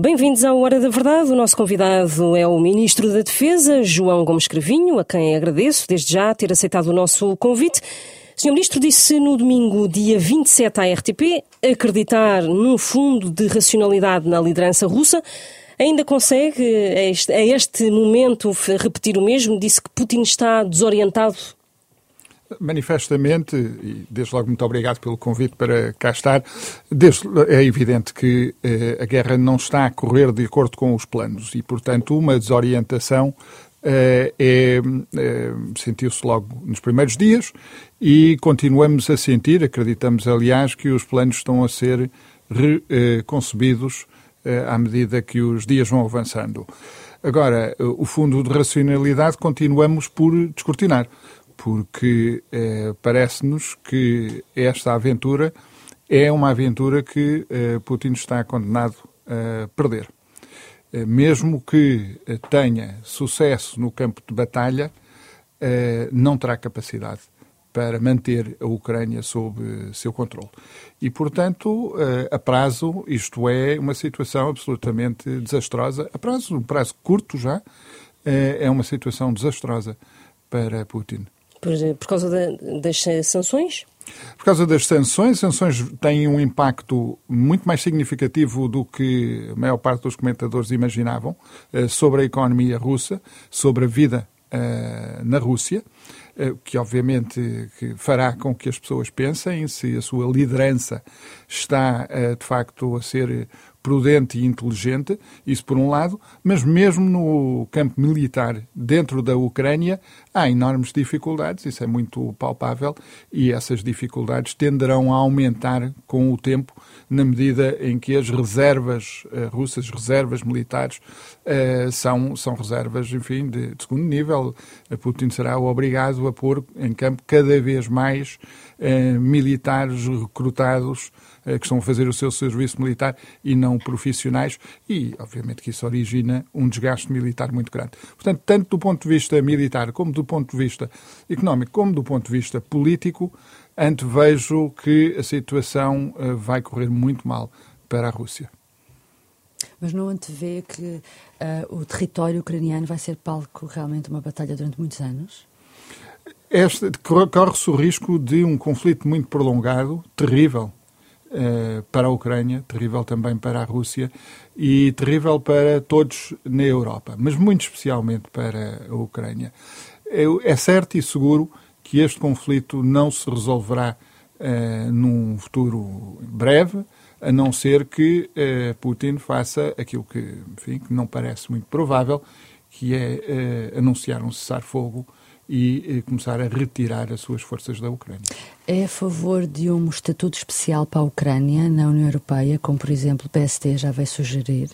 Bem-vindos à Hora da Verdade. O nosso convidado é o Ministro da Defesa, João Gomes Cravinho, a quem agradeço desde já ter aceitado o nosso convite. Sr. Ministro disse no domingo, dia 27, à RTP, acreditar num fundo de racionalidade na liderança russa. Ainda consegue, a este momento, repetir o mesmo? Disse que Putin está desorientado Manifestamente, e desde logo muito obrigado pelo convite para cá estar, desde, é evidente que eh, a guerra não está a correr de acordo com os planos e, portanto, uma desorientação eh, é, é, sentiu-se logo nos primeiros dias e continuamos a sentir, acreditamos aliás, que os planos estão a ser reconcebidos eh, à medida que os dias vão avançando. Agora, o fundo de racionalidade continuamos por descortinar porque eh, parece-nos que esta aventura é uma aventura que eh, Putin está condenado a perder. Eh, mesmo que eh, tenha sucesso no campo de batalha, eh, não terá capacidade para manter a Ucrânia sob seu controle. E, portanto, a prazo, isto é uma situação absolutamente desastrosa. A prazo, um prazo curto já, é uma situação desastrosa para Putin. Por, por causa da, das sanções? Por causa das sanções, sanções têm um impacto muito mais significativo do que a maior parte dos comentadores imaginavam eh, sobre a economia russa, sobre a vida uh, na Rússia, uh, que obviamente fará com que as pessoas pensem se a sua liderança está de facto a ser prudente e inteligente, isso por um lado, mas mesmo no campo militar dentro da Ucrânia há enormes dificuldades, isso é muito palpável, e essas dificuldades tenderão a aumentar com o tempo, na medida em que as reservas uh, russas, reservas militares, uh, são, são reservas, enfim, de, de segundo nível. A Putin será obrigado a pôr em campo cada vez mais uh, militares recrutados que estão a fazer o seu serviço militar e não profissionais, e obviamente que isso origina um desgaste militar muito grande. Portanto, tanto do ponto de vista militar, como do ponto de vista económico, como do ponto de vista político, antevejo que a situação uh, vai correr muito mal para a Rússia. Mas não antevê que uh, o território ucraniano vai ser palco realmente de uma batalha durante muitos anos? Corre-se o risco de um conflito muito prolongado, terrível, uh, para a Ucrânia, terrível também para a Rússia e terrível para todos na Europa, mas muito especialmente para a Ucrânia. É certo e seguro que este conflito não se resolverá uh, num futuro breve, a não ser que uh, Putin faça aquilo que, enfim, que não parece muito provável, que é anunciar um cessar-fogo e começar a retirar as suas forças da Ucrânia. É a favor de um estatuto especial para a Ucrânia na União Europeia, como por exemplo o PST já vai sugerir?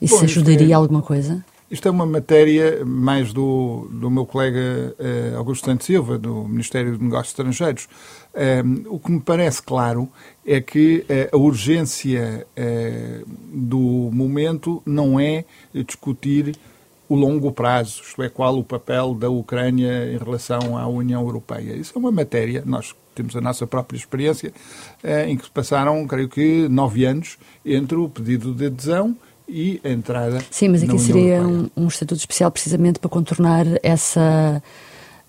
Isso Bom, ajudaria é, alguma coisa? Isto é uma matéria mais do, do meu colega uh, Augusto Santos Silva, do Ministério de Negócios Estrangeiros. Um, o que me parece claro é que uh, a urgência uh, do momento não é discutir o longo prazo, isto é, qual o papel da Ucrânia em relação à União Europeia. Isso é uma matéria, nós temos a nossa própria experiência, eh, em que passaram, creio que, nove anos entre o pedido de adesão e a entrada. Sim, mas aqui seria um, um, estatuto especial precisamente para contornar essa,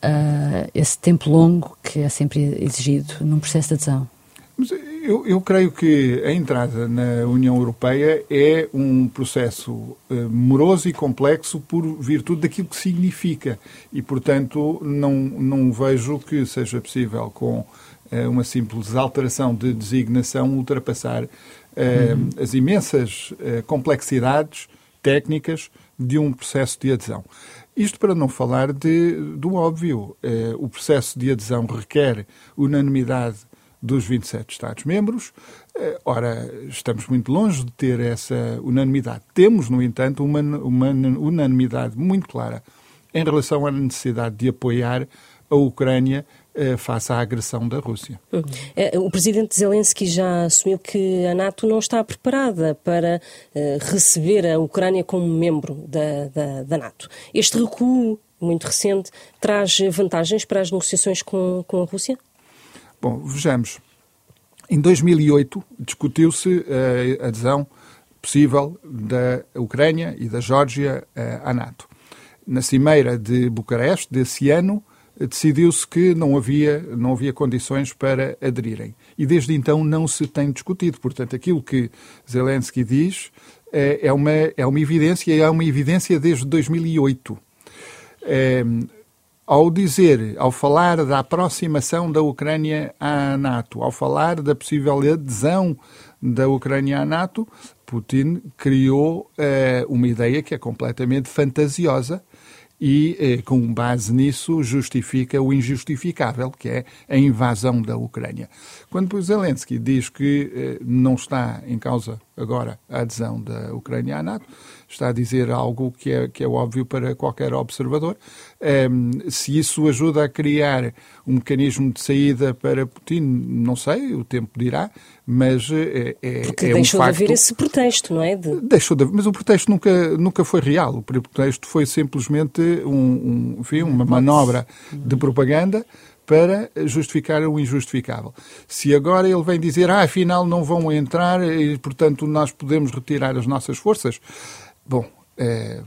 uh, esse tempo longo que é sempre exigido num processo de adesão. Mas eu, eu, creio que a entrada na União Europeia é um processo uh, moroso e complexo por virtude daquilo que significa. E, portanto, não, não vejo que seja possível, com uh, uma simples alteração de designação, ultrapassar uh, uhum. as imensas complexidades técnicas de um processo de adesão. Isto para não falar de, do óbvio. o processo de adesão requer unanimidade dos 27 Estados-membros. Eh, ora, estamos muito longe de ter essa unanimidade. Temos, no entanto, uma, uma unanimidade muito clara em relação à necessidade de apoiar a Ucrânia eh, face à agressão da Rússia. Eh, o presidente Zelensky já assumiu que a NATO não está preparada para receber a Ucrânia como membro da, da, da NATO. Este recuo muito recente traz vantagens para as negociações com, com a Rússia? Bom, vejamos. Em 2008 discutiu-se a adesão possível da Ucrânia e da Geórgia à NATO. Na cimeira de Bucareste desse ano, decidiu-se que não havia, não havia condições para aderirem. E desde então não se tem discutido. Portanto, aquilo que Zelensky diz é, é uma, é uma evidência, e é uma evidência desde 2008. É, ao dizer, ao falar da aproximação da Ucrânia à NATO, ao falar da possível adesão da Ucrânia à NATO, Putin criou é, uma ideia que é completamente fantasiosa e, eh, com base nisso, justifica o injustificável, que é a invasão da Ucrânia. Quando Zelensky diz que eh, não está em causa agora a adesão da Ucrânia à NATO, está a dizer algo que é, que é óbvio para qualquer observador. Um, se isso ajuda a criar um mecanismo de saída para Putin, não sei, o tempo dirá, mas é, é, Porque é deixou um facto... de haver esse pretexto, não é? De... Deixou de mas o pretexto nunca, nunca foi real. O pretexto foi simplesmente um, um enfim, uma manobra de propaganda para justificar o injustificável. Se agora ele vem dizer, ah, afinal não vão entrar e, portanto, nós podemos retirar as nossas forças, bom, é,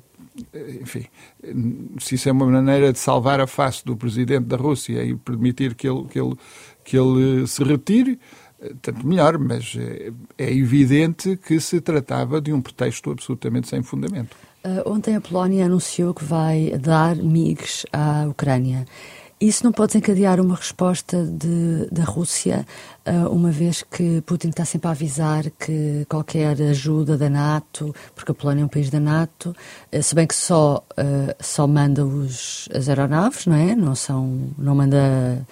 enfim, se isso é uma maneira de salvar a face do presidente da Rússia e permitir que ele, que ele, que ele se retire, tanto melhor, mas é, é evidente que se tratava de um pretexto absolutamente sem fundamento. Uh, ontem a Polónia anunciou que vai dar MIGs à Ucrânia. Isso não pode desencadear uma resposta de, da Rússia, uh, uma vez que Putin está sempre a avisar que qualquer ajuda da NATO, porque a Polónia é um país da NATO, uh, se bem que só, uh, só manda os, as aeronaves, não é? Não, são, não manda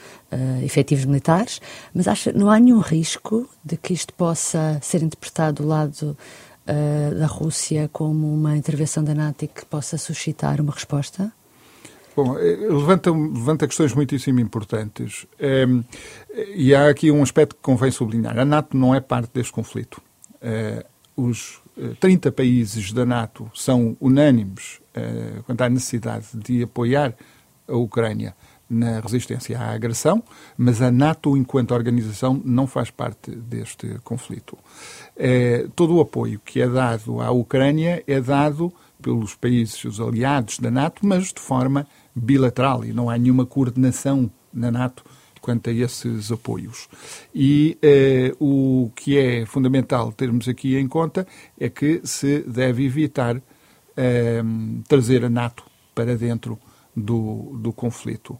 efetivos militares, mas acha, não há nenhum risco de que isto possa ser interpretado do lado da Rússia como uma intervenção da NATO e que possa suscitar uma resposta? Bom, eh, levanta, levanta questões muitíssimo importantes. Um, e há aqui um aspecto que convém sublinhar. A NATO não é parte deste conflito. Uh, os 30 países da NATO são unânimes quanto à necessidade de apoiar a Ucrânia na resistência à agressão, mas a NATO, enquanto organização, não faz parte deste conflito. Uh, todo o apoio que é dado à Ucrânia é dado pelos países, os aliados da NATO, mas de forma bilateral e não há nenhuma coordenação na NATO quanto a esses apoios. E eh, o que é fundamental termos aqui em conta é que se deve evitar eh, trazer a NATO para dentro do, do conflito.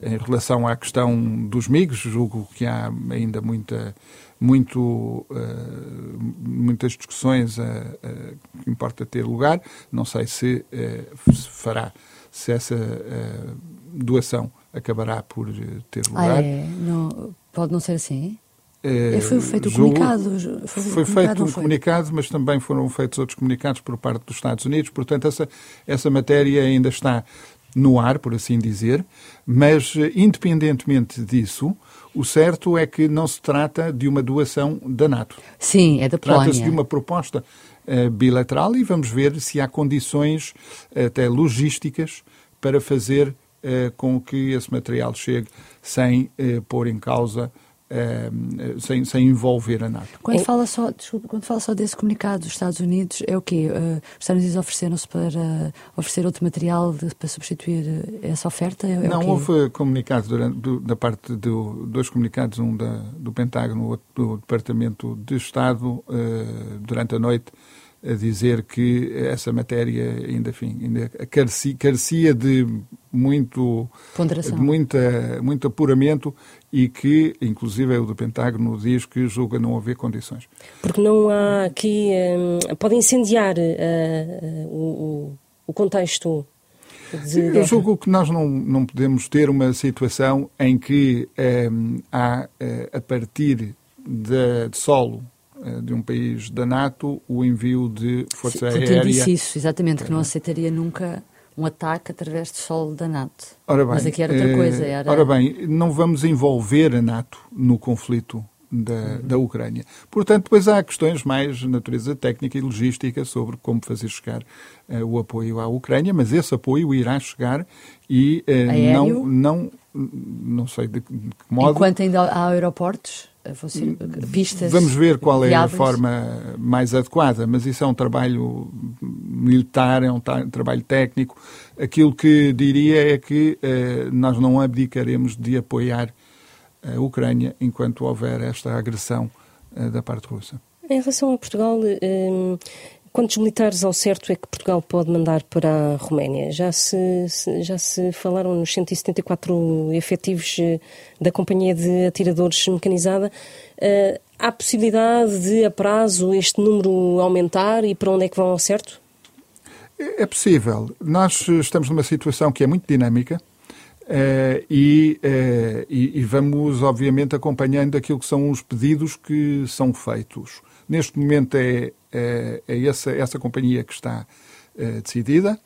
Em relação à questão dos MIGs, julgo que há ainda muita, muito, uh, muitas discussões que importa ter lugar. Não sei se uh, se fará se essa uh, doação acabará por eh, ter ah, lugar. Ah, é? não, pode não ser assim? É, foi feito um comunicado. Foi, foi feito um foi? comunicado, mas também foram feitos outros comunicados por parte dos Estados Unidos. Portanto, essa, essa matéria ainda está no ar, por assim dizer. Mas, independentemente disso, o certo é que não se trata de uma doação da NATO. Sim, é da Polónia. Trata-se de uma proposta bilateral e vamos ver se há condições até logísticas para fazer uh, com que esse material chegue sem uh, pôr em causa Uh, sem, sem, envolver a NATO. Quando fala, só, desculpa, quando fala só desse comunicado dos Estados Unidos, é o quê? Uh, os Estados Unidos ofereceram-se para oferecer outro material de, para substituir essa oferta? É, é Não, houve comunicado durante, do, da parte do, dois comunicados, um da, do Pentágono, outro do Departamento de Estado, uh, durante a noite, a dizer que essa matéria ainda, enfim, ainda carecia, carecia de muito, de muita, muito apuramento e que, inclusive, o do Pentágono diz que julga não haver condições. Porque não há aqui. Um, pode incendiar uh, uh, o, o contexto eu julgo que nós não, não podemos ter uma situação em que um, há, uh, a partir de, de solo eh, de um país da NATO o envio de força Sim, aérea. disse isso, exatamente, que não aceitaria nunca um ataque através do solo da NATO. Ora bem, Mas aqui era outra coisa. Eh, era... Ora bem, não vamos envolver a NATO no conflito da, uhum. da Ucrânia. Portanto, depois há questões mais de natureza técnica e logística sobre como fazer chegar uh, o apoio à Ucrânia, mas esse apoio irá chegar e uh, não, não, não sei de que modo. Enquanto ainda há aeroportos? Ser, pistas. Vamos ver qual é a forma mais adequada, mas isso é um trabalho militar, é um trabalho técnico. Aquilo que diria é que eh, nós não abdicaremos de apoiar a Ucrânia enquanto houver esta agressão eh, da parte russa. Em relação a Portugal, eh, Quantos militares ao certo é que Portugal pode mandar para a Roménia? Já se, já se falaram nos 174 efetivos eh, da Companhia de Atiradores Mecanizada. Uh, há possibilidade de, a prazo, este número aumentar e para onde é que vão ao certo? É, é possível. Nós estamos numa situação que é muito dinâmica. Uh, e, uh, e, e, vamos, obviamente, acompanhando aquilo que são os pedidos que são feitos. Neste momento é, é, é essa, essa companhia que está é, decidida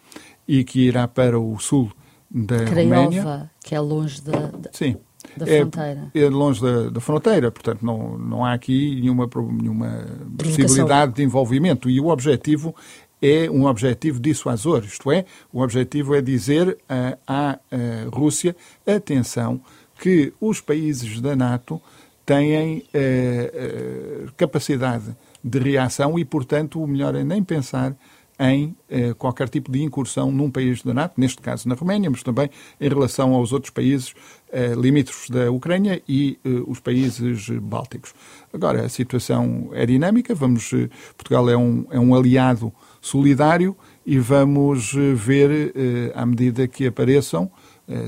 e que irá para o sul da Craiova, Roménia. que é longe da, da, Sim. da é, fronteira. É longe da, da, fronteira, portanto não, não há aqui nenhuma, nenhuma possibilidade de envolvimento. E o objetivo é um objetivo dissuasor, isto é, o objetivo é dizer à uh, Rússia, atenção, que os países da NATO têm eh, eh, capacidade de reação e, portanto, o melhor é nem pensar em eh, qualquer tipo de incursão num país da NATO, neste caso na Roménia, mas também em relação aos outros países eh, limítrofes da Ucrânia e eh, os países bálticos. Agora, a situação é dinâmica, vamos, eh, Portugal é um, é um aliado solidário e vamos eh, ver, eh, à medida que apareçam,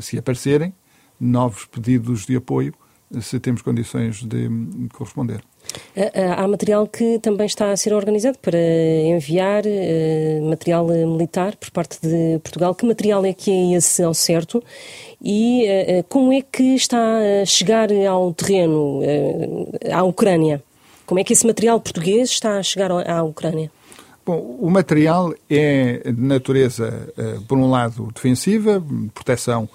se aparecerem, novos pedidos de apoio se temos condições de corresponder. Há material que também está a ser organizado para enviar, eh, material militar por parte de Portugal. Que material é que é esse ao certo? E eh, eh, como é que está a chegar ao terreno, à Ucrânia? Como é que esse material português está a chegar à Ucrânia? Bom, o material é de natureza, por um lado, defensiva, proteção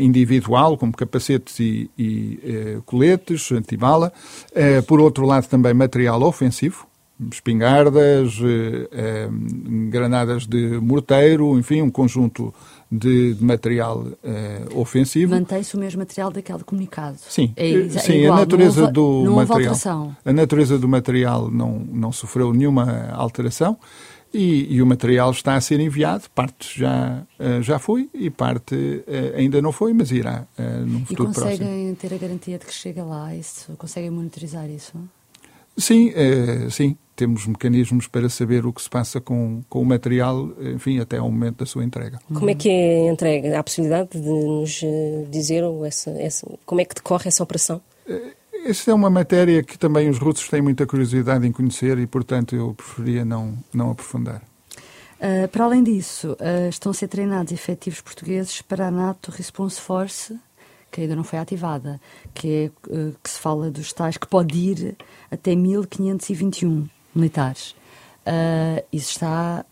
individual, como capacetes e, e uh, coletes, antibala. Uh, por outro lado, também material ofensivo, espingardas, granadas de morteiro, enfim, um conjunto de, de material ofensivo. Mantém-se o mesmo material daquele comunicado? Sim, é, sim é a natureza houve, do não material. Alteração. A natureza do material não, não sofreu nenhuma alteração. E, e, o material está a ser enviado, parte já, uh, já foi e parte uh, ainda não foi, mas irá uh, num futuro próximo. E conseguem ter a garantia de que chega lá? Isso, conseguem monitorizar isso? Sim, sim. Temos mecanismos para saber o que se passa com, com o material, enfim, até ao momento da sua entrega. Como é que é a entrega? Há a possibilidade de nos dizer essa, essa, como é que decorre essa operação? Essa é uma matéria que também os russos têm muita curiosidade em conhecer e, portanto, eu preferia não, não aprofundar. Uh, para além disso, uh, estão a ser treinados efetivos portugueses para a NATO Response Force, que ainda não foi ativada, que, é, uh, que se fala dos tais que pode ir até 1521 militares. isso está,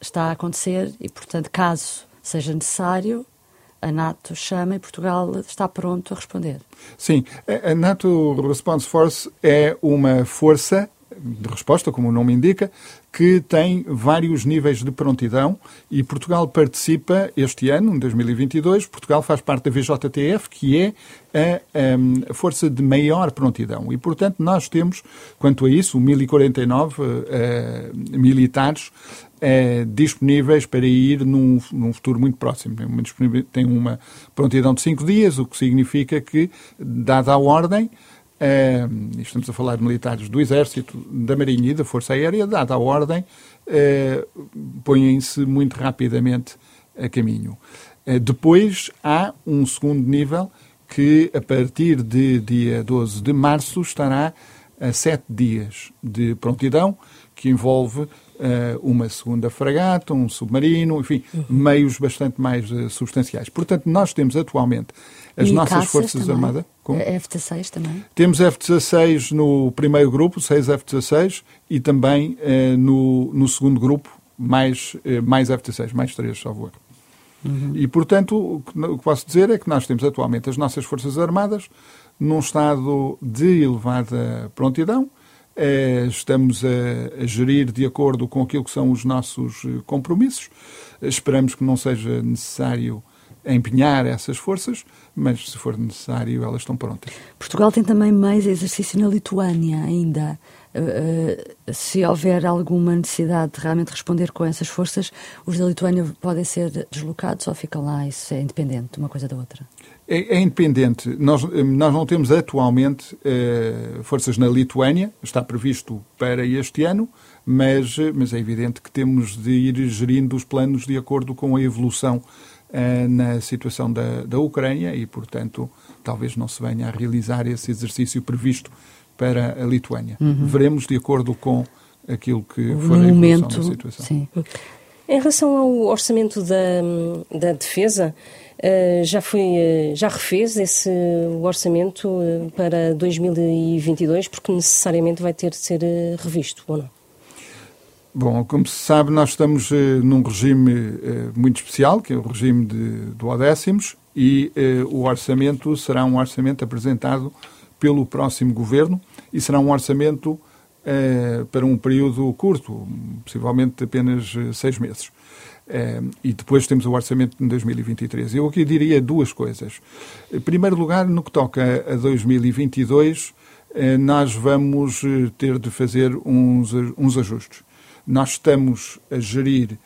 está a acontecer e, portanto, caso seja necessário, a NATO chama e Portugal está pronto a responder. Sim, a NATO Response Force é uma força de resposta, como o nome indica, que tem vários níveis de prontidão e Portugal participa este ano, em 2022, Portugal faz parte da VJTF, que é a, a, força de maior prontidão. E, portanto, nós temos, quanto a isso, 1049 uh, militares uh, disponíveis para ir num, num futuro muito próximo. Tem uma prontidão de cinco dias, o que significa que, dada a ordem, Uh, estamos a falar de militares do Exército, da Marinha e da Força Aérea, dada a ordem, uh, põem-se muito rapidamente a caminho. Uh, depois há um segundo nível que, a partir de dia 12 de março, estará a sete dias de prontidão, que envolve uma segunda fragata, um submarino, enfim, uhum. meios bastante mais uh, substanciais. Portanto, nós temos atualmente as e nossas Forças? Armadas. Com... F-16 também? Temos F-16 no primeiro grupo, seis F-16, e também no, no segundo grupo, mais, mais F-16, mais três, salvo erro. Uhum. E, portanto, o que posso dizer é que nós temos atualmente as nossas Forças Armadas num estado de elevada prontidão, eh, estamos a, a, gerir de acordo com aquilo que são os nossos eh, compromissos. Esperamos que não seja necessário empenhar essas forças, mas se for necessário, elas estão prontas. Portugal tem também de exercício na Lituânia ainda. Uh, se houver alguma necessidade de realmente responder com essas forças, os da Lituânia podem ser deslocados ou ficam lá? Isso é independente uma coisa da outra? É, é independente. Nós, nós não temos atualmente uh, forças na Lituânia, está previsto para este ano, mas, mas é evidente que temos de ir gerindo os planos de acordo com a evolução uh, na situação da, da Ucrânia e, portanto, talvez não se venha a realizar esse exercício previsto para a Lituânia. Uhum. Veremos de acordo com aquilo que o for a momento, da situação. Sim. Em relação ao orçamento da, da defesa, já, foi, uh, já refez esse orçamento uh, para 2022, porque necessariamente vai ter de ser revisto, ou não? Bom, como se sabe, nós estamos num regime muito especial, que é o regime de, do Odécimos, e o orçamento será um orçamento apresentado pelo próximo governo e será um orçamento eh, para um período curto, possivelmente apenas eh, seis meses. Eh, e depois temos o orçamento de 2023. Eu aqui diria duas coisas. Em primeiro lugar, no que toca a 2022, nós vamos ter de fazer uns, uns ajustes. Nós estamos a gerir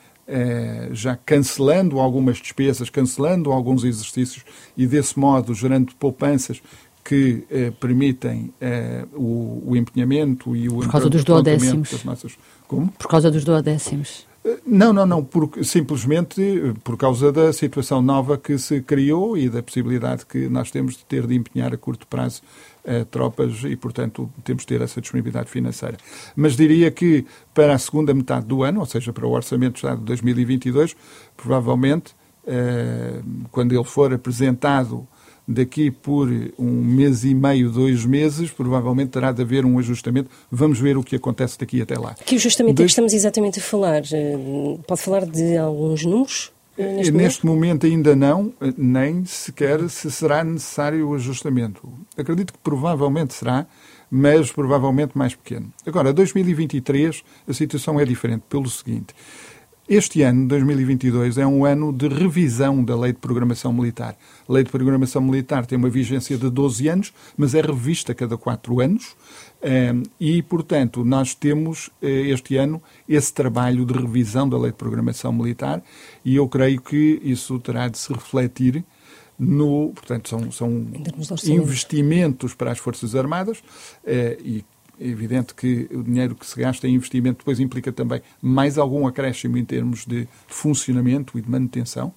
já cancelando algumas despesas, cancelando alguns exercícios e, desse modo, gerando poupanças que eh, permitem eh, o, o, empenhamento e o Por causa dos duodécimos. Das massas. Como? Por causa dos duodécimos. Não, não, não, por, simplesmente eh, por causa da situação nova que se criou e da possibilidade que nós temos de ter de empenhar a curto prazo eh, tropas e, portanto, temos de ter essa disponibilidade financeira. Mas diria que para a segunda metade do ano, ou seja, para o Orçamento de Estado de 2022, provavelmente, eh, quando ele for apresentado daqui por um mês e meio, dois meses, provavelmente terá de haver um ajustamento. Vamos ver o que acontece daqui até lá. Que ajustamento de... é que estamos exatamente a falar? Eh, pode falar de alguns números? Eh, neste, neste momento? momento? ainda não, eh, nem sequer se será necessário o ajustamento. Acredito que provavelmente será, mas provavelmente mais pequeno. Agora, 2023, a situação é diferente pelo seguinte. Este ano, 2022, é um ano de revisão da Lei de Programação Militar. A Lei de Programação Militar tem uma vigência de 12 anos, mas é revista a cada 4 anos. Ehm, e, portanto, nós temos eh, este ano esse trabalho de revisão da Lei de Programação Militar e eu creio que isso terá de se refletir no. Portanto, são, são investimentos para as Forças Armadas eh, e é evidente que o dinheiro que se gasta em investimento depois implica também mais algum acréscimo em termos de funcionamento e de manutenção.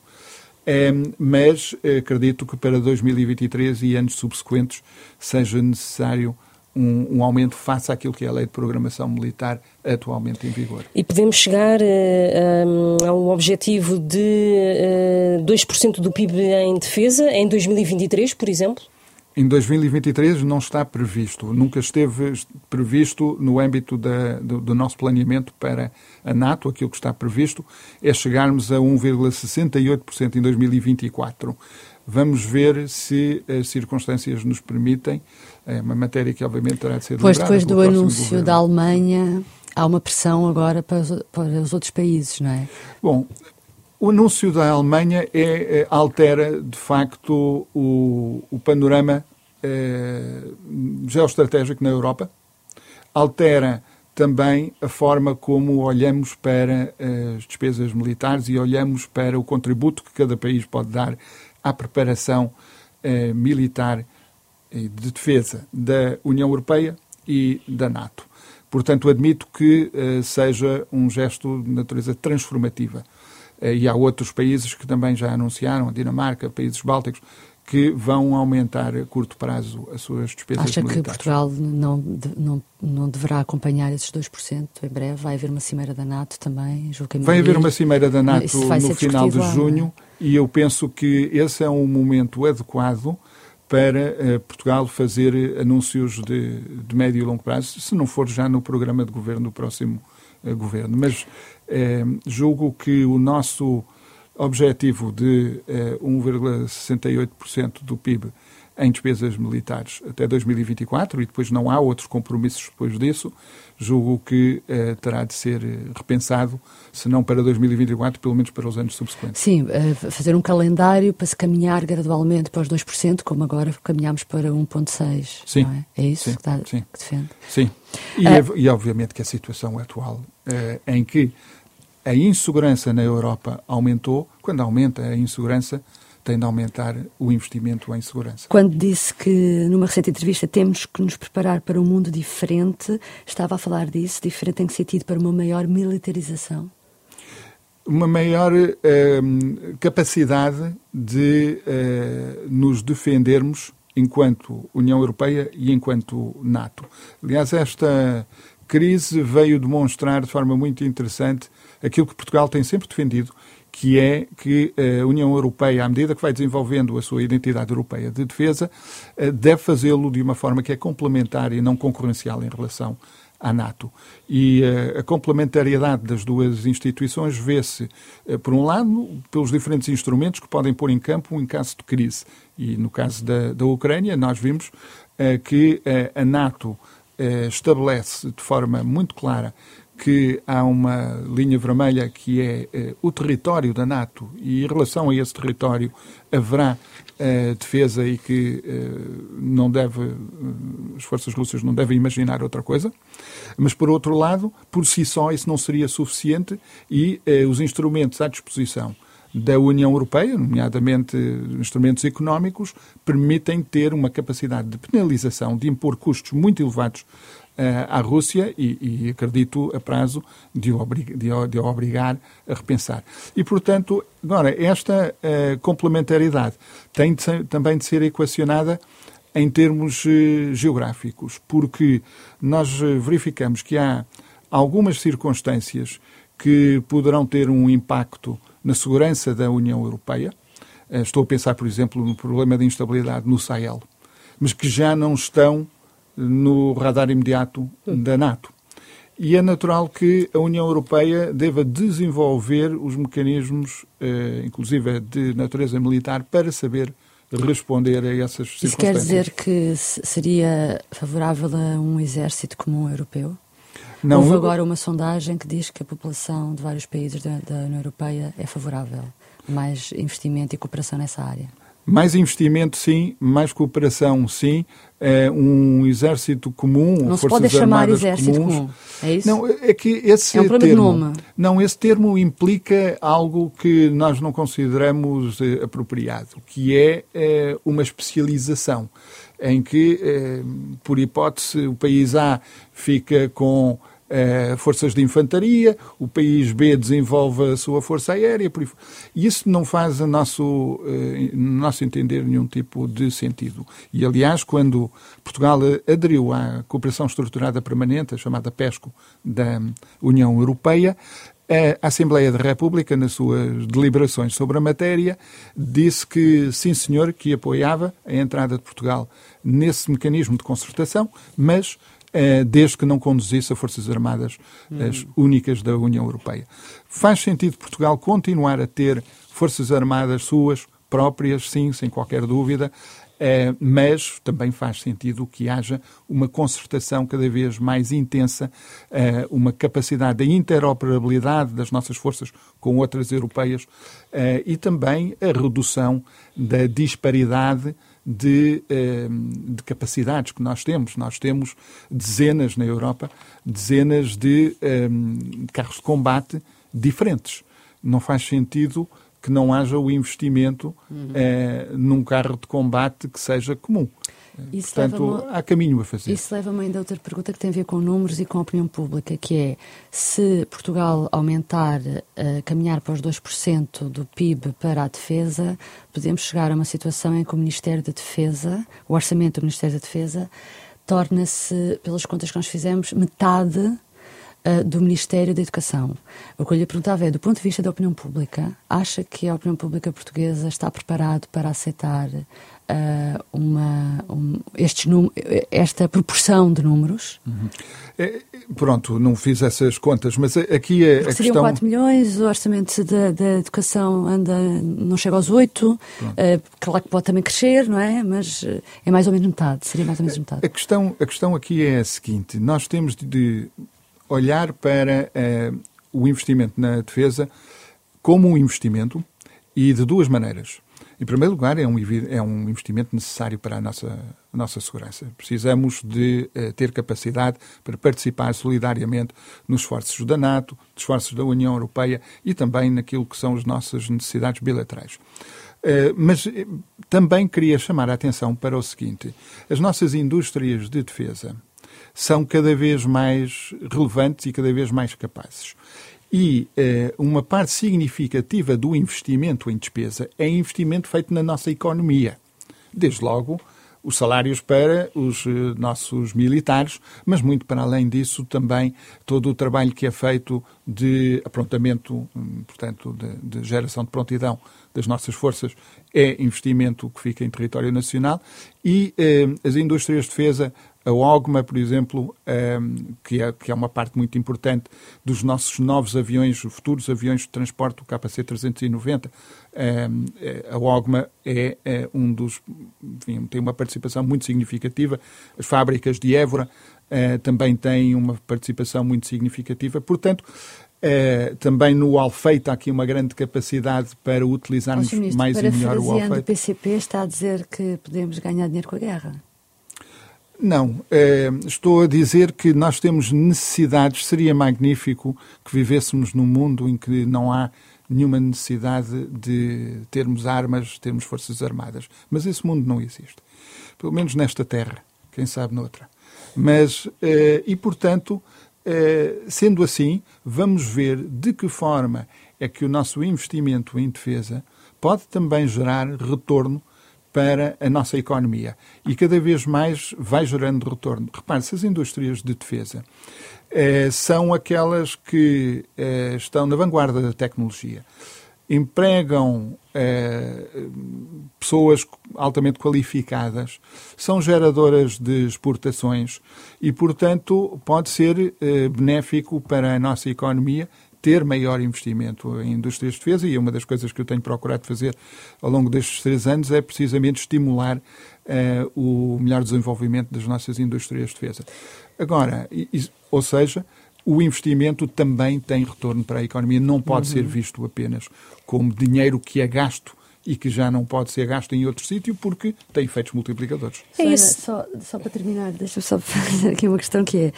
É, mas acredito que para 2023 e anos subsequentes seja necessário um, um, aumento face àquilo que é a lei de programação militar atualmente em vigor. E podemos chegar uh, a um objetivo de uh, 2% do PIB em defesa em 2023, por exemplo? Em 2023 não está previsto, nunca esteve previsto no âmbito da, do, do, nosso planeamento para a NATO. Aquilo que está previsto é chegarmos a 1,68% em 2024. Vamos ver se as circunstâncias nos permitem. É uma matéria que, obviamente, terá de ser Pois depois do anúncio governo. da Alemanha, há uma pressão agora para os, para os outros países, não é? Bom, o anúncio da Alemanha é, é, altera, de facto, o, o panorama é, geoestratégico na Europa, altera também a forma como olhamos para as despesas militares e olhamos para o contributo que cada país pode dar à preparação eh, militar de defesa da União Europeia e da NATO. Portanto, admito que eh, seja um gesto de natureza transformativa eh, e há outros países que também já anunciaram, a Dinamarca, países bálticos, que vão aumentar a curto prazo as suas despesas Acha militares. que Portugal não, não, não deverá acompanhar esses 2% em breve? Vai haver uma cimeira da NATO também? Vai haver uma cimeira da NATO no final de junho é? e eu penso que esse é um momento adequado para uh, Portugal fazer anúncios de, de médio e longo prazo, se não for já no programa de governo do próximo governo. Mas eh, julgo que o nosso objetivo de eh, 1,68% do PIB em despesas militares até 2024 e depois não há outros compromissos depois disso, julgo que terá de ser repensado, se não para 2024, pelo menos para os anos subsequentes. Sim, fazer um calendário para se caminhar gradualmente para os 2%, como agora caminhamos para 1,6%. Sim. É? é? isso sim, que, está, sim. que defende? Sim. E, uh, e obviamente que a situação atual, em que a insegurança na Europa aumentou, quando aumenta a insegurança, tem de aumentar o investimento em segurança. Quando disse que numa recente entrevista temos que nos preparar para um mundo diferente, estava a falar disso, diferente em que sentido? Para uma maior militarização? Uma maior eh, capacidade de eh, nos defendermos enquanto União Europeia e enquanto NATO. Aliás, esta crise veio demonstrar de forma muito interessante aquilo que Portugal tem sempre defendido, que é que a União Europeia, à medida que vai desenvolvendo a sua identidade europeia de defesa, eh, deve fazê-lo de uma forma que é complementar e não concorrencial em relação à NATO. E uh, a complementariedade das duas instituições vê-se, por um lado, pelos diferentes instrumentos que podem pôr em campo em caso de crise. E no caso da, da Ucrânia, nós vimos que a NATO estabelece de forma muito clara que há uma linha vermelha que é eh, o território da NATO e em relação a esse território haverá eh, defesa e que eh, não deve, as forças russas não devem imaginar outra coisa. Mas, por outro lado, por si só isso não seria suficiente e os instrumentos à disposição da União Europeia, nomeadamente instrumentos económicos, permitem ter uma capacidade de penalização, de impor custos muito elevados uh, à Rússia e, e, acredito a prazo de o, de, de o obrigar a repensar. E, portanto, agora, esta uh, complementaridade tem de ser, também de ser equacionada em termos uh, geográficos, porque nós verificamos que há algumas circunstâncias que poderão ter um impacto na segurança da União Europeia. Estou a pensar, por exemplo, no problema de instabilidade no Sahel, mas que já não estão no radar imediato da NATO. E é natural que a União Europeia deva desenvolver os mecanismos, eh, inclusive de natureza militar, para saber responder a essas circunstâncias. Isso quer dizer que seria favorável a um exército comum europeu? Não, Houve agora uma sondagem que diz que a população de vários países da, da União Europeia é favorável a mais investimento e cooperação nessa área. Mais investimento, sim, mais cooperação, sim. É um exército comum, não se pode chamar exército comuns. comum, é isso? Não, é que esse é um termo, nome. não, esse termo implica algo que nós não consideramos eh, apropriado, que é eh, uma especialização, em que, eh, por hipótese, o país A fica com eh, forças de infantaria, o país B desenvolve a sua força aérea, e isso não faz, a nosso, eh, no nosso entender, nenhum tipo de sentido. E, aliás, quando Portugal aderiu à cooperação estruturada permanente, a chamada PESCO, da União Europeia, a Assembleia da República, nas suas deliberações sobre a matéria, disse que, sim senhor, que apoiava a entrada de Portugal nesse mecanismo de concertação, mas desde que não conduzisse a Forças Armadas as únicas da União Europeia. Faz sentido Portugal continuar a ter Forças Armadas suas próprias, sim, sem qualquer dúvida, eh, mas também faz sentido que haja uma concertação cada vez mais intensa, eh, uma capacidade de interoperabilidade das nossas forças com outras europeias e também a redução da disparidade de, ehm, de, capacidades que nós temos. Nós temos dezenas na Europa, dezenas de, ehm, carros de combate diferentes. Não faz sentido que não haja o investimento uhum. eh, num carro de combate que seja comum. Isso Portanto, há caminho a fazer. Isso leva-me ainda a outra pergunta que tem a ver com números e com a opinião pública, que é se Portugal aumentar, uh, caminhar para os 2% do PIB para a defesa, podemos chegar a uma situação em que o Ministério da Defesa, o orçamento do Ministério da Defesa, torna-se, pelas contas que nós fizemos, metade uh, do Ministério da Educação. O que eu lhe perguntava é, do ponto de vista da opinião pública, acha que a opinião pública portuguesa está preparada para aceitar uh, uma, um, estes esta proporção de números? Uhum. É, pronto, não fiz essas contas, mas aqui é a seriam questão... 4 milhões, o orçamento da, da educação anda, não chega aos 8, uh, claro que pode também crescer, não é? Mas é mais ou menos metade, seria mais ou menos metade. A questão, a questão aqui é a seguinte, nós temos de olhar para uh, o investimento na defesa como um investimento e de duas maneiras. Em primeiro lugar, é um, é um investimento necessário para a nossa, a nossa segurança. Precisamos de uh, ter capacidade para participar solidariamente nos esforços da NATO, dos esforços da União Europeia e também naquilo que são as nossas necessidades bilaterais. Uh, mas também queria chamar a atenção para o seguinte: as nossas indústrias de defesa são cada vez mais relevantes e cada vez mais capazes. E eh, uma parte significativa do investimento em despesa é investimento feito na nossa economia. Desde logo, os salários para os eh, nossos militares, mas muito para além disso também todo o trabalho que é feito de aprontamento, hum, portanto, de, de geração de prontidão das nossas forças é investimento que fica em território nacional e eh, as indústrias de defesa a OGMA, por exemplo, ehm, que é, que é uma parte muito importante dos nossos novos aviões, futuros aviões de transporte, o KC-390, ehm, eh, a OGMA é, é um dos, enfim, tem uma participação muito significativa. As fábricas de Évora eh, também têm uma participação muito significativa. Portanto, eh, também no Alfeite há aqui uma grande capacidade para utilizarmos mais e melhor o Alfeite. o PCP está a dizer que podemos ganhar dinheiro com a guerra. Não, é, estou a dizer que nós temos necessidades. Seria magnífico que vivêssemos num mundo em que não há nenhuma necessidade de termos armas, termos forças armadas. Mas esse mundo não existe. Pelo menos nesta terra, quem sabe noutra. Mas, é, e portanto, é, sendo assim, vamos ver de que forma é que o nosso investimento em defesa pode também gerar retorno para a nossa economia e cada vez mais vai gerando retorno. Repare-se, as indústrias de defesa eh, são aquelas que eh, estão na vanguarda da tecnologia. Empregam eh, pessoas altamente qualificadas, são geradoras de exportações e, portanto, pode ser eh, benéfico para a nossa economia ter maior investimento em indústrias de defesa e uma das coisas que eu tenho procurado fazer ao longo destes três anos é precisamente estimular uh, o melhor desenvolvimento das nossas indústrias de defesa. Agora, ou seja, o investimento também tem retorno para a economia, não pode uhum. ser visto apenas como dinheiro que é gasto e que já não pode ser gasto em outro sítio porque tem efeitos multiplicadores. É isso. Só, só para terminar, deixa-me só fazer aqui uma questão que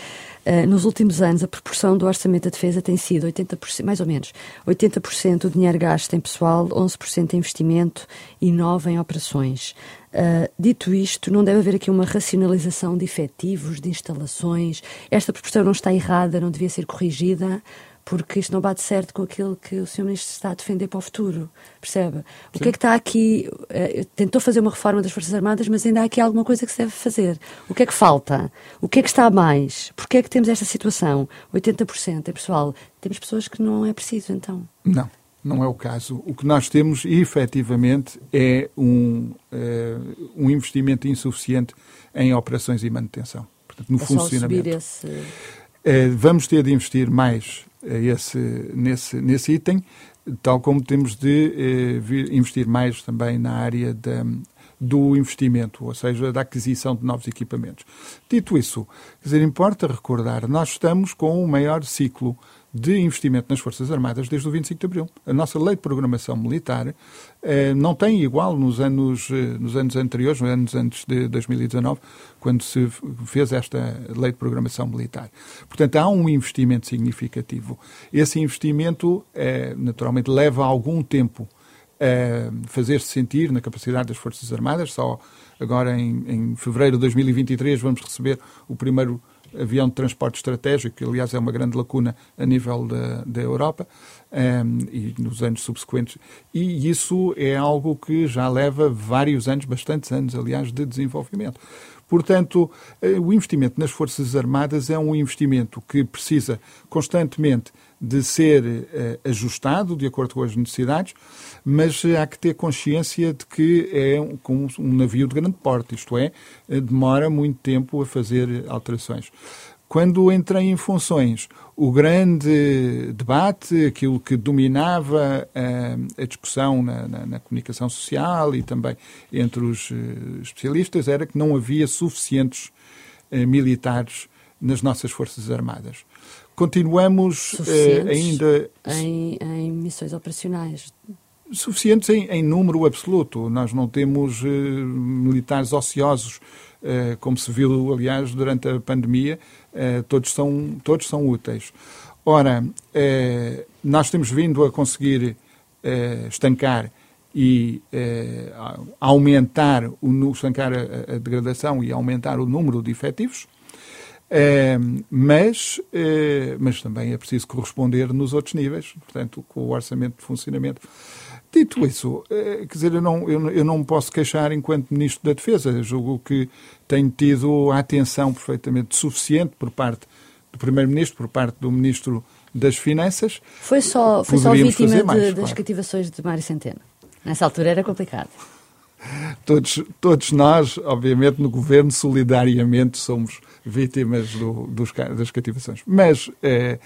é, uh, nos últimos anos a proporção do orçamento da defesa tem sido 80%, mais ou menos, 80% do dinheiro gasto em pessoal, 11% em investimento e 9% em operações. Uh, dito isto, não deve haver aqui uma racionalização de efetivos, de instalações. Esta proporção não está errada, não devia ser corrigida porque isto não bate certo com aquilo que o Sr. Ministro está a defender para o futuro, percebe? O Sim. que é que está aqui? Uh, tentou fazer uma reforma das Forças Armadas, mas ainda há aqui alguma coisa que se deve fazer. O que é que falta? O que é que está a mais? Porquê é que temos esta situação? 80% é pessoal. Temos pessoas que não é preciso, então? Não. Não é o caso. O que nós temos, efetivamente, é um, uh, um investimento insuficiente em operações e manutenção. Portanto, no é funcionamento. Esse... Uh, vamos ter de investir mais esse, nesse, nesse item, tal como temos de eh, investir mais também na área da, do investimento, ou seja, da aquisição de novos equipamentos. Dito isso, quer dizer, importa recordar, nós estamos com o maior ciclo de investimento nas Forças Armadas desde o 25 de Abril. A nossa lei de programação militar eh, não tem igual nos anos, eh, nos anos anteriores, nos anos antes de 2019, quando se fez esta lei de programação militar. Portanto, há um investimento significativo. Esse investimento, eh, naturalmente, leva algum tempo a fazer-se sentir na capacidade das Forças Armadas. Só agora, em, em fevereiro de 2023, vamos receber o primeiro avião de transporte estratégico, que aliás é uma grande lacuna a nível da, da Europa um, ehm, e nos anos subsequentes. E isso é algo que já leva vários anos, bastantes anos, aliás, de desenvolvimento. Portanto, eh, o investimento nas Forças Armadas é um investimento que precisa constantemente de ser uh, ajustado de acordo com as necessidades, mas há que ter consciência de que é um navio de grande porte, isto é, demora muito tempo a fazer alterações. Quando entrei em funções, o grande debate, aquilo que dominava uh, a discussão na, na, na, comunicação social e também entre os uh, especialistas, era que não havia suficientes uh, militares nas nossas Forças Armadas. Continuamos ainda. Em, em, missões operacionais. Suficientes em, em, número absoluto. Nós não temos militares ociosos eh, como se viu, aliás, durante a pandemia, eh, todos são, todos são úteis. Ora, eh, nós temos vindo a conseguir estancar e aumentar, o, estancar a, a, degradação e aumentar o número de efetivos, mas, mas também é preciso corresponder nos outros níveis, portanto, com o orçamento de funcionamento. Dito isso, quer dizer, eu não, eu, eu não posso queixar enquanto Ministro da Defesa. Eu julgo que tenho tido a atenção perfeitamente suficiente por parte do Primeiro-Ministro, por parte do Ministro das Finanças. Foi só, foi só vítima mais, de, das cativações de Mário Centeno. Nessa altura era complicado. Todos, todos nós, obviamente, no governo, solidariamente somos vítimas do, dos, das cativações. Mas, eh,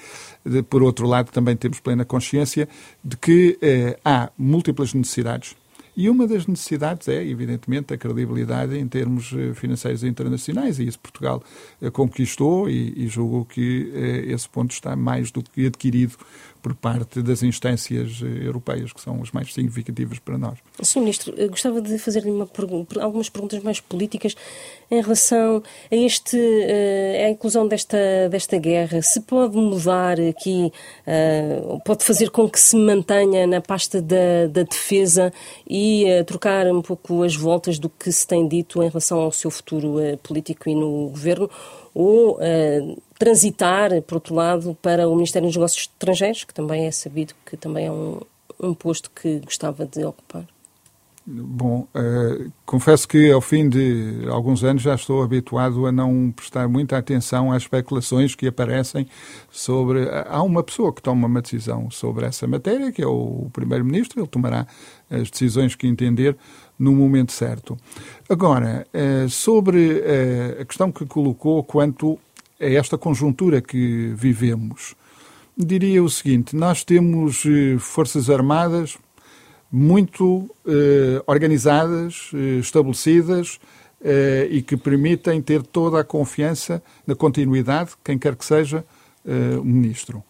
de, por outro lado, também temos plena consciência de que eh, há múltiplas necessidades e uma das necessidades é, evidentemente, a credibilidade em termos eh, financeiros internacionais, e isso Portugal conquistou e, e julgo que esse ponto está mais do que adquirido por parte das instâncias europeias, que são as mais significativas para nós. Sr. Ministro, gostava de fazer-lhe algumas perguntas mais políticas em relação a este, a inclusão desta, desta guerra. Se pode mudar aqui, pode fazer com que se mantenha na pasta da, da defesa e trocar um pouco as voltas do que se tem dito em relação ao seu futuro político e no governo, ou transitar, por outro lado, para o Ministério dos Negócios Estrangeiros, que também é sabido que também é um, um posto que gostava de ocupar. Bom, uh, confesso que ao fim de alguns anos já estou habituado a não prestar muita atenção às especulações que aparecem sobre. Há uma pessoa que toma uma decisão sobre essa matéria, que é o Primeiro-Ministro, ele tomará as decisões que entender no momento certo. Agora, uh, sobre uh, a questão que colocou quanto a esta conjuntura que vivemos, diria o seguinte: nós temos Forças Armadas muito eh, organizadas, eh, estabelecidas eh, e que permitem ter toda a confiança na continuidade, quem quer que seja o ministro.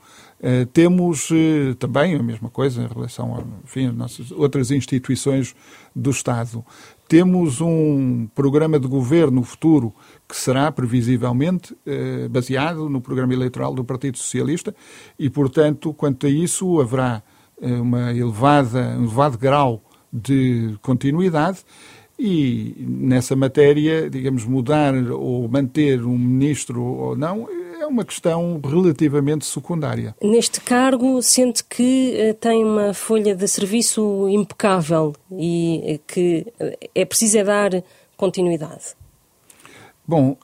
Temos também a mesma coisa em relação a enfim, nossas outras instituições do Estado. Temos um programa de governo futuro que será, previsivelmente, baseado no programa eleitoral do Partido Socialista e, portanto, quanto a isso, haverá eh, uma elevada, um elevado grau de continuidade e nessa matéria, digamos, mudar ou manter um ministro ou não uma questão relativamente secundária. Neste cargo, sente que eh, tem uma folha de serviço impecável e eh, que é preciso é dar continuidade? Bom,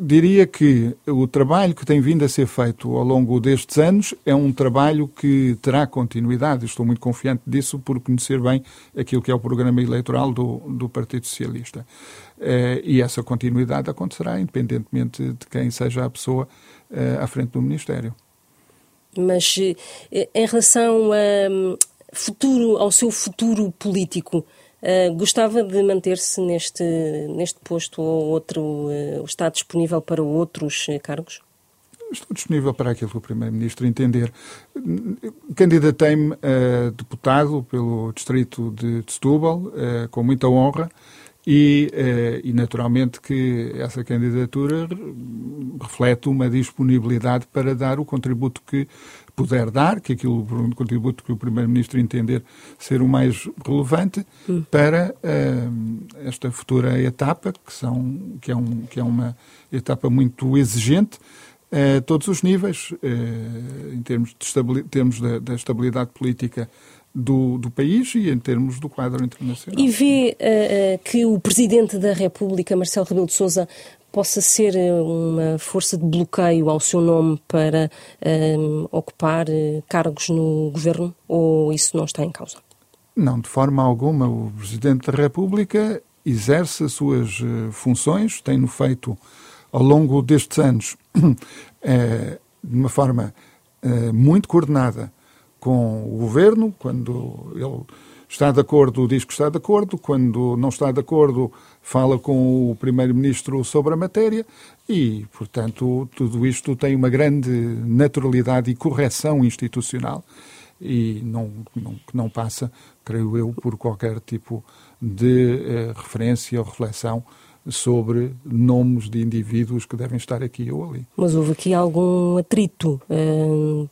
diria que o trabalho que tem vindo a ser feito ao longo destes anos é um trabalho que terá continuidade. Estou muito confiante disso por conhecer bem aquilo que é o programa eleitoral do, do Partido Socialista. Eh, e essa continuidade acontecerá independentemente de quem seja a pessoa eh, à frente do Ministério. Mas eh, em relação a, hum, futuro, ao seu futuro político, Uh, gostava de manter-se neste, neste posto ou outro, uh, está disponível para outros uh, cargos? Estou disponível para aquilo que o Primeiro-Ministro entender. Candidatei-me a deputado pelo distrito de Setúbal, com muita honra, e, e, naturalmente que essa candidatura reflete uma disponibilidade para dar o contributo que puder dar, que aquilo, contributo que o Primeiro-Ministro entender ser o mais relevante hum. para uh, esta futura etapa, que, são, que, é um, que é uma etapa muito exigente a todos os níveis, uh, em termos, de termos da, da, estabilidade política do, do país e em termos do quadro internacional. E vê uh, que o Presidente da República, Marcelo Rebelo de Sousa, possa ser uma força de bloqueio ao seu nome para uh, ocupar cargos no governo ou isso não está em causa? Não, de forma alguma. O Presidente da República exerce as suas funções, tem-no feito ao longo destes anos de uma forma muito coordenada com o governo, quando ele está de acordo, diz que está de acordo, quando não está de acordo, fala com o primeiro-ministro sobre a matéria e, portanto, tudo isto tem uma grande naturalidade e correção institucional e não, não, não passa, creio eu, por qualquer tipo de uh, referência ou reflexão sobre nomes de indivíduos que devem estar aqui ou ali. Mas houve aqui algum atrito eh,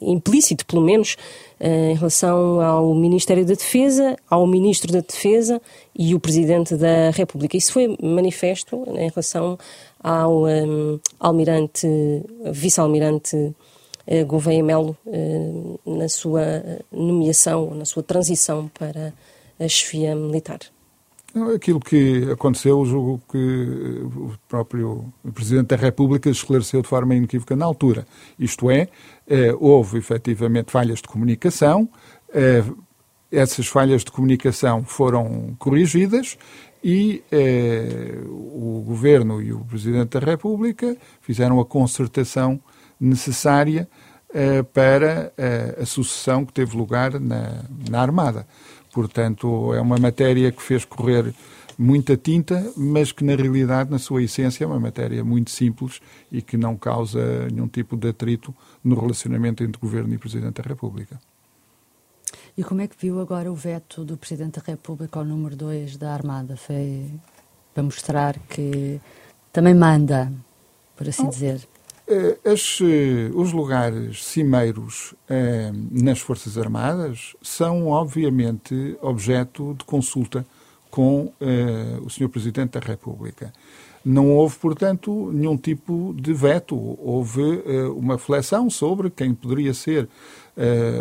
implícito, pelo menos, eh, em relação ao Ministério da Defesa, ao Ministro da Defesa e o Presidente da República. Isso foi manifesto em relação ao um, eh, almirante, vice-almirante Gouveia Melo na sua nomeação, na sua transição para a chefia militar. Aquilo que aconteceu, julgo que o próprio Presidente da República esclareceu de forma inequívoca na altura. Isto é, eh, houve efetivamente falhas de comunicação, eh, essas falhas de comunicação foram corrigidas e eh, o Governo e o Presidente da República fizeram a concertação necessária para a sucessão que teve lugar na, na Armada. Portanto, é uma matéria que fez correr muita tinta, mas que na realidade, na sua essência, é uma matéria muito simples e que não causa nenhum tipo de atrito no relacionamento entre Governo e Presidente da República. E como é que viu agora o veto do Presidente da República ao número 2 da Armada? Foi para mostrar que também manda, por assim oh, dizer. Eh, as, eh, os lugares cimeiros eh, nas Forças Armadas são, obviamente, objeto de consulta com o Sr. Presidente da República. Não houve, portanto, nenhum tipo de veto. Houve uma reflexão sobre quem poderia ser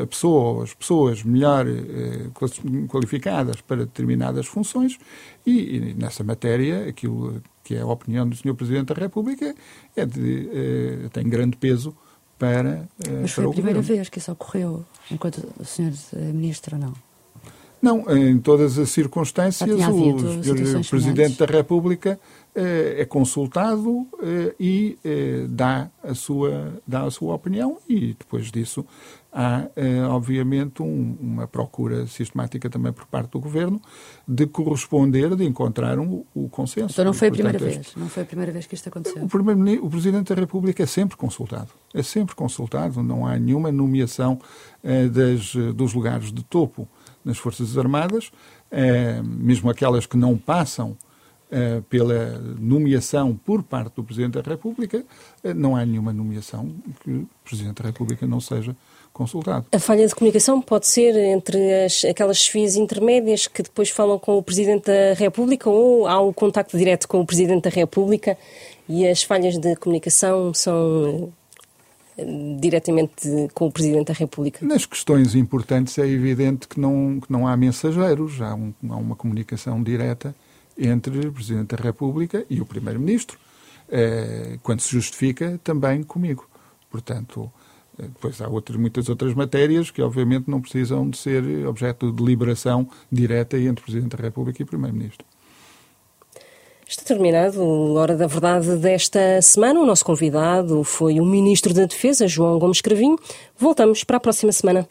a pessoa, as pessoas melhor qualificadas para determinadas funções e, e, nessa matéria, aquilo que é a opinião do Sr. Presidente da República, é de, eh, tem grande peso para. Eh, Mas foi para a primeira governo. vez que isso ocorreu, enquanto o Sr. Ministro não? Não, em todas as circunstâncias, o, o Presidente da República eh, é consultado eh, e eh, dá, a sua, dá a sua opinião e depois disso há, obviamente, um, uma procura sistemática também por parte do Governo de corresponder, de encontrar um, o consenso. Então não foi a primeira vez, não foi a primeira vez que isto aconteceu. O, o Presidente da República é sempre consultado, é sempre consultado, não há nenhuma nomeação das, dos lugares de topo nas Forças Armadas, mesmo aquelas que não passam Uh, pela nomeação por parte do Presidente da República, uh, não há nenhuma nomeação que o Presidente da República não seja consultado. A falha de comunicação pode ser entre as, aquelas chefias intermédias que depois falam com o Presidente da República ou há um contacto direto com o Presidente da República e as falhas de comunicação são eh, diretamente com o Presidente da República? Nas questões importantes é evidente que não, que não há mensageiros, há, um, há uma comunicação direta entre o Presidente da República e o Primeiro-Ministro, eh, quando se justifica também comigo. Portanto, depois há outras, muitas outras matérias que, obviamente, não precisam de ser objeto de deliberação direta entre o Presidente da República e o Primeiro-Ministro. Está terminado a Hora da Verdade desta semana. O nosso convidado foi o Ministro da Defesa, João Gomes Cravinho. Voltamos para a próxima semana.